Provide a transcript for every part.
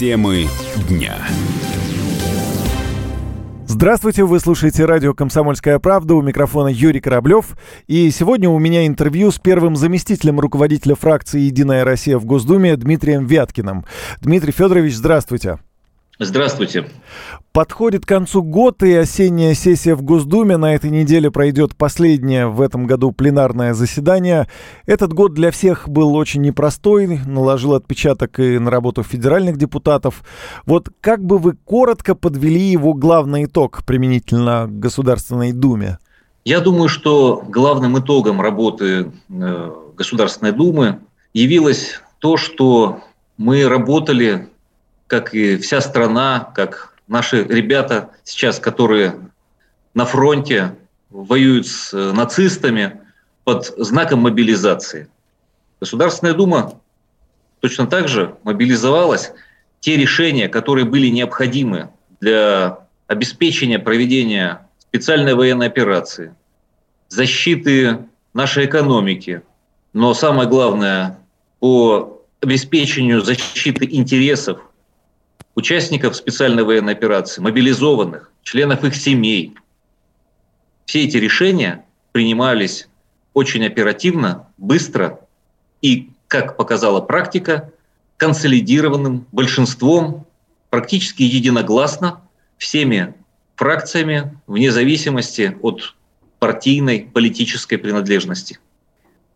Темы дня. Здравствуйте, вы слушаете радио «Комсомольская правда», у микрофона Юрий Кораблев. И сегодня у меня интервью с первым заместителем руководителя фракции «Единая Россия» в Госдуме Дмитрием Вяткиным. Дмитрий Федорович, здравствуйте. Здравствуйте. Подходит к концу год, и осенняя сессия в Госдуме. На этой неделе пройдет последнее в этом году пленарное заседание. Этот год для всех был очень непростой, наложил отпечаток и на работу федеральных депутатов. Вот как бы вы коротко подвели его главный итог применительно к Государственной Думе? Я думаю, что главным итогом работы э, Государственной Думы явилось то, что мы работали как и вся страна, как наши ребята сейчас, которые на фронте воюют с э, нацистами под знаком мобилизации. Государственная Дума точно так же мобилизовалась те решения, которые были необходимы для обеспечения проведения специальной военной операции, защиты нашей экономики, но самое главное, по обеспечению защиты интересов участников специальной военной операции, мобилизованных, членов их семей. Все эти решения принимались очень оперативно, быстро и, как показала практика, консолидированным большинством, практически единогласно, всеми фракциями, вне зависимости от партийной политической принадлежности.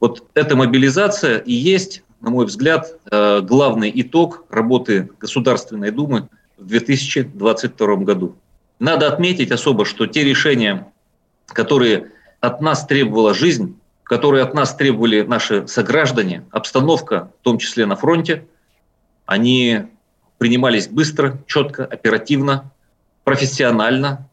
Вот эта мобилизация и есть на мой взгляд, э, главный итог работы Государственной Думы в 2022 году. Надо отметить особо, что те решения, которые от нас требовала жизнь, которые от нас требовали наши сограждане, обстановка, в том числе на фронте, они принимались быстро, четко, оперативно, профессионально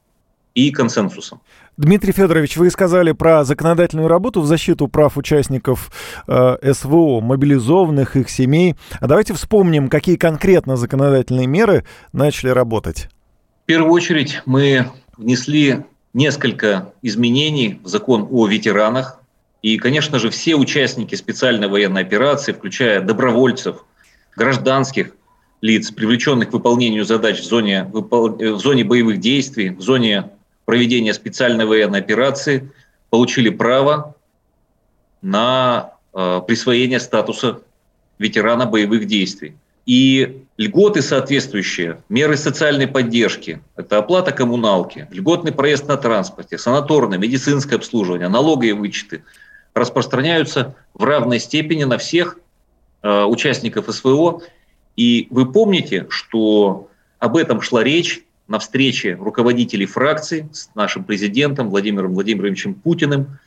и консенсусом. Дмитрий Федорович, вы сказали про законодательную работу в защиту прав участников э, СВО, мобилизованных, их семей. А давайте вспомним, какие конкретно законодательные меры начали работать. В первую очередь мы внесли несколько изменений в закон о ветеранах. И, конечно же, все участники специальной военной операции, включая добровольцев, гражданских лиц, привлеченных к выполнению задач в зоне, в зоне боевых действий, в зоне проведения специальной военной операции получили право на э, присвоение статуса ветерана боевых действий. И льготы соответствующие, меры социальной поддержки, это оплата коммуналки, льготный проезд на транспорте, санаторное, медицинское обслуживание, налоговые вычеты, распространяются в равной степени на всех э, участников СВО. И вы помните, что об этом шла речь на встрече руководителей фракций с нашим президентом Владимиром Владимировичем Путиным.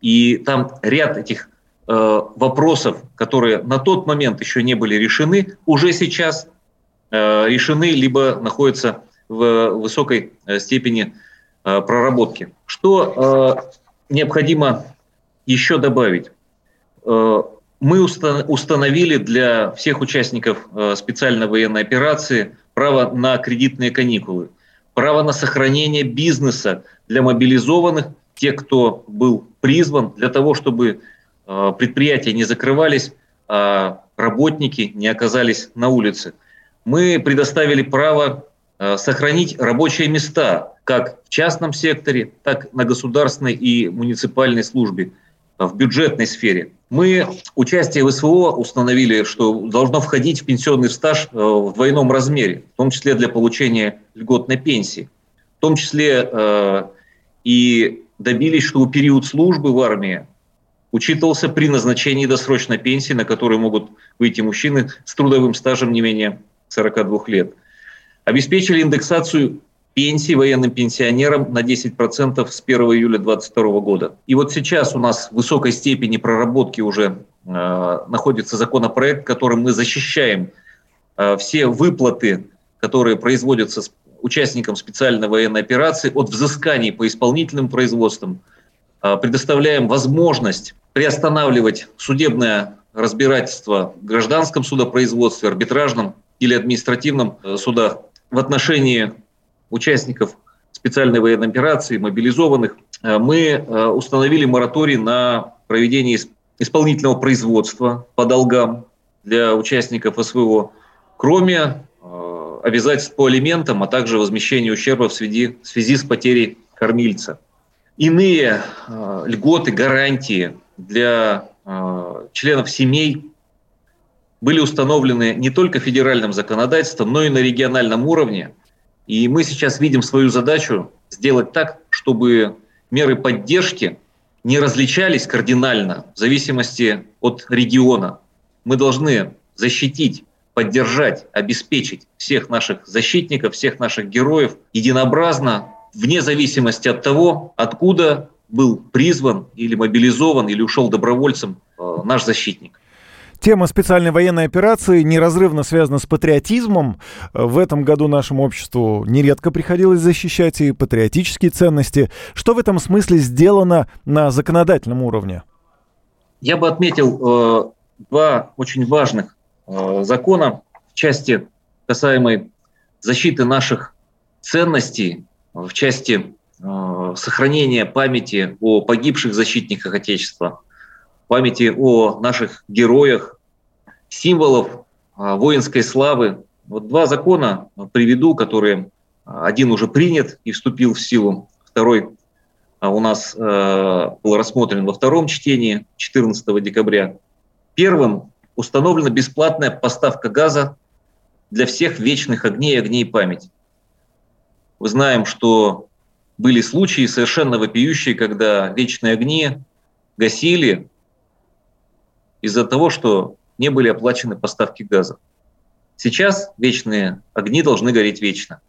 И там ряд этих э, вопросов, которые на тот момент еще не были решены, уже сейчас э, решены, либо находятся в высокой э, степени э, проработки. Что э, необходимо еще добавить? Э, мы установили для всех участников э, специальной военной операции право на кредитные каникулы, право на сохранение бизнеса для мобилизованных, тех, кто был призван для того, чтобы э, предприятия не закрывались, а работники не оказались на улице. Мы предоставили право э, сохранить рабочие места как в частном секторе, так и на государственной и муниципальной службе – в бюджетной сфере. Мы участие в СВО установили, что должно входить в пенсионный стаж э, в двойном размере, в том числе для получения льготной пенсии. В том числе э, и добились, чтобы период службы в армии учитывался при назначении досрочной пенсии, на которую могут выйти мужчины с трудовым стажем не менее 42 лет. Обеспечили индексацию пенсии военным пенсионерам на 10% с 1 июля 2022 года. И вот сейчас у нас в высокой степени проработки уже э, находится законопроект, которым мы защищаем э, все выплаты, которые производятся с участникам специальной военной операции от взысканий по исполнительным производствам, э, предоставляем возможность приостанавливать судебное разбирательство в гражданском судопроизводстве, арбитражном или административном э, судах в отношении участников специальной военной операции, мобилизованных, э, мы э, установили мораторий на проведение исполнительного производства по долгам для участников СВО, кроме э, обязательств по алиментам, а также возмещение ущерба в связи, в связи с потерей кормильца. Иные льготы, гарантии для членов семей были установлены не только федеральным законодательством, но и на региональном уровне. И мы сейчас видим свою задачу сделать так, чтобы меры поддержки не различались кардинально в зависимости от региона. Мы должны защитить, поддержать, обеспечить всех наших защитников, всех наших героев единообразно, вне зависимости от того, откуда был призван или мобилизован или ушел добровольцем э, наш защитник. Тема специальной военной операции неразрывно связана с патриотизмом. В этом году нашему обществу нередко приходилось защищать и патриотические ценности. Что в этом смысле сделано на законодательном уровне? Я бы отметил э, два очень важных э, закона в части касаемой защиты наших ценностей, в части э, сохранения памяти о погибших защитниках Отечества, памяти о наших героях, символов а, воинской славы. Вот два закона приведу, которые а, один уже принят и вступил в силу, второй а, у нас был рассмотрен во втором чтении 14 декабря. Первым установлена бесплатная поставка газа для всех вечных огней и огней памяти. Мы знаем, что были случаи совершенно вопиющие, когда вечные огни гасили из-за того, что не были оплачены поставки газа. Сейчас вечные огни должны гореть вечно.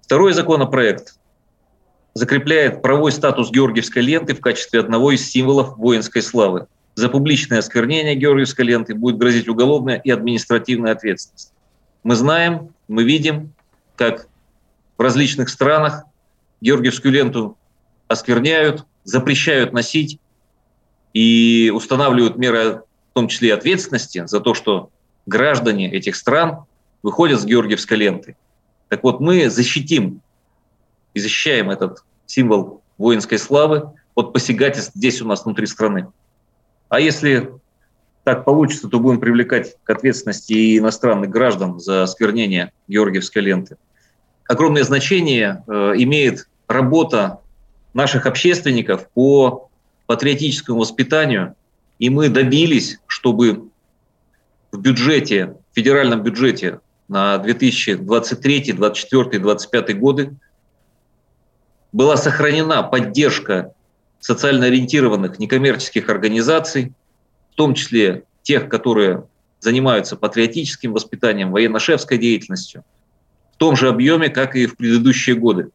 Второй законопроект закрепляет правовой статус Георгиевской ленты в качестве одного из символов воинской славы. За публичное осквернение Георгиевской ленты будет грозить уголовная и административная ответственность. Мы знаем, мы видим, как в различных странах Георгиевскую ленту оскверняют, запрещают носить и устанавливают меры в том числе и ответственности за то, что граждане этих стран выходят с Георгиевской ленты. Так вот, мы защитим и защищаем этот символ воинской славы от посягательств здесь у нас внутри страны. А если так получится, то будем привлекать к ответственности и иностранных граждан за осквернение Георгиевской ленты. Огромное значение э, имеет работа наших общественников по патриотическому воспитанию и мы добились, чтобы в бюджете, в федеральном бюджете на 2023, 2024, 2025 годы была сохранена поддержка социально ориентированных некоммерческих организаций, в том числе тех, которые занимаются патриотическим воспитанием, военно-шефской деятельностью, в том же объеме, как и в предыдущие годы.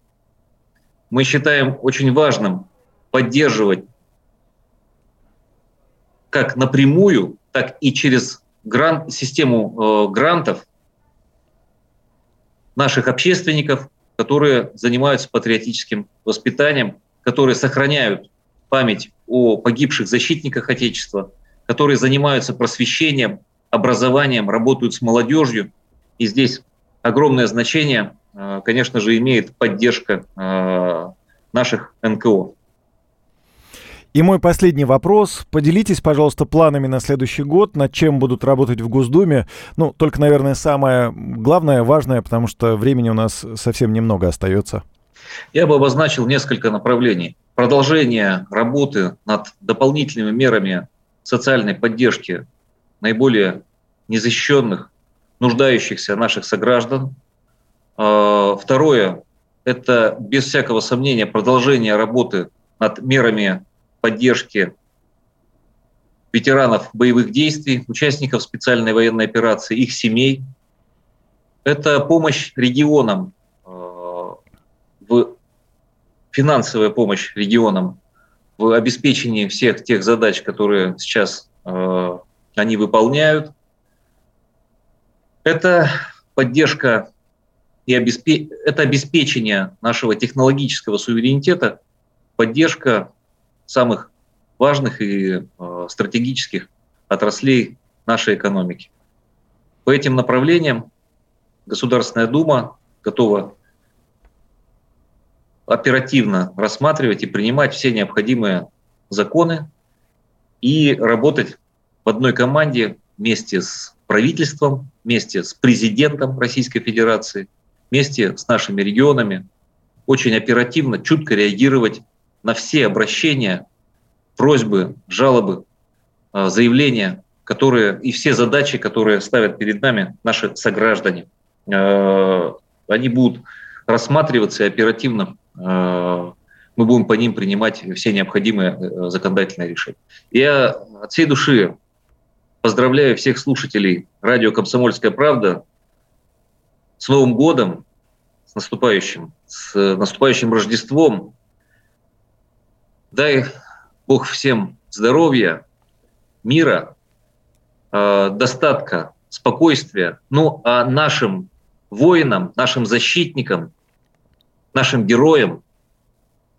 Мы считаем очень важным поддерживать как напрямую, так и через грант, систему э, грантов наших общественников, которые занимаются патриотическим воспитанием, которые сохраняют память о погибших защитниках Отечества, которые занимаются просвещением, образованием, работают с молодежью. И здесь огромное значение, э, конечно же, имеет поддержка э, наших НКО. И мой последний вопрос. Поделитесь, пожалуйста, планами на следующий год, над чем будут работать в Госдуме. Ну, только, наверное, самое главное, важное, потому что времени у нас совсем немного остается. Я бы обозначил несколько направлений. Продолжение работы над дополнительными мерами социальной поддержки наиболее незащищенных, нуждающихся наших сограждан. А, второе – это, без всякого сомнения, продолжение работы над мерами поддержки ветеранов боевых действий, участников специальной военной операции, их семей. Это помощь регионам, э, в финансовая помощь регионам в обеспечении всех тех задач, которые сейчас э, они выполняют. Это поддержка и обеспе... это обеспечение нашего технологического суверенитета, поддержка самых важных и э, стратегических отраслей нашей экономики. По этим направлениям Государственная Дума готова оперативно рассматривать и принимать все необходимые законы и работать в одной команде вместе с правительством, вместе с президентом Российской Федерации, вместе с нашими регионами очень оперативно, чутко реагировать на все обращения, просьбы, жалобы, а, заявления, которые и все задачи, которые ставят перед нами наши сограждане. А, они будут рассматриваться оперативно а, мы будем по ним принимать все необходимые э, законодательные решения. Я от всей души поздравляю всех слушателей радио «Комсомольская правда» с Новым годом, с наступающим, с наступающим Рождеством. Дай Бог всем здоровья, мира, э, достатка, спокойствия. Ну, а нашим воинам, нашим защитникам, нашим героям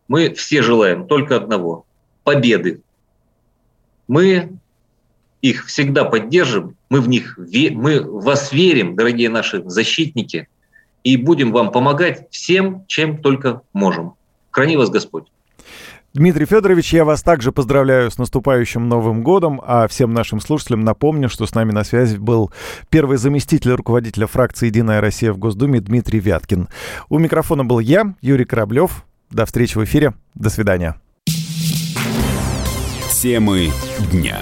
мы все желаем только одного – победы. Мы их всегда поддержим, мы в них мы в вас верим, дорогие наши защитники, и будем вам помогать всем, чем только можем. Храни вас Господь. Дмитрий Федорович, я вас также поздравляю с наступающим Новым годом, а всем нашим слушателям напомню, что с нами на связи был первый заместитель руководителя фракции «Единая Россия» в Госдуме Дмитрий Вяткин. У микрофона был я, Юрий Кораблев. До встречи в эфире. До свидания. Темы дня.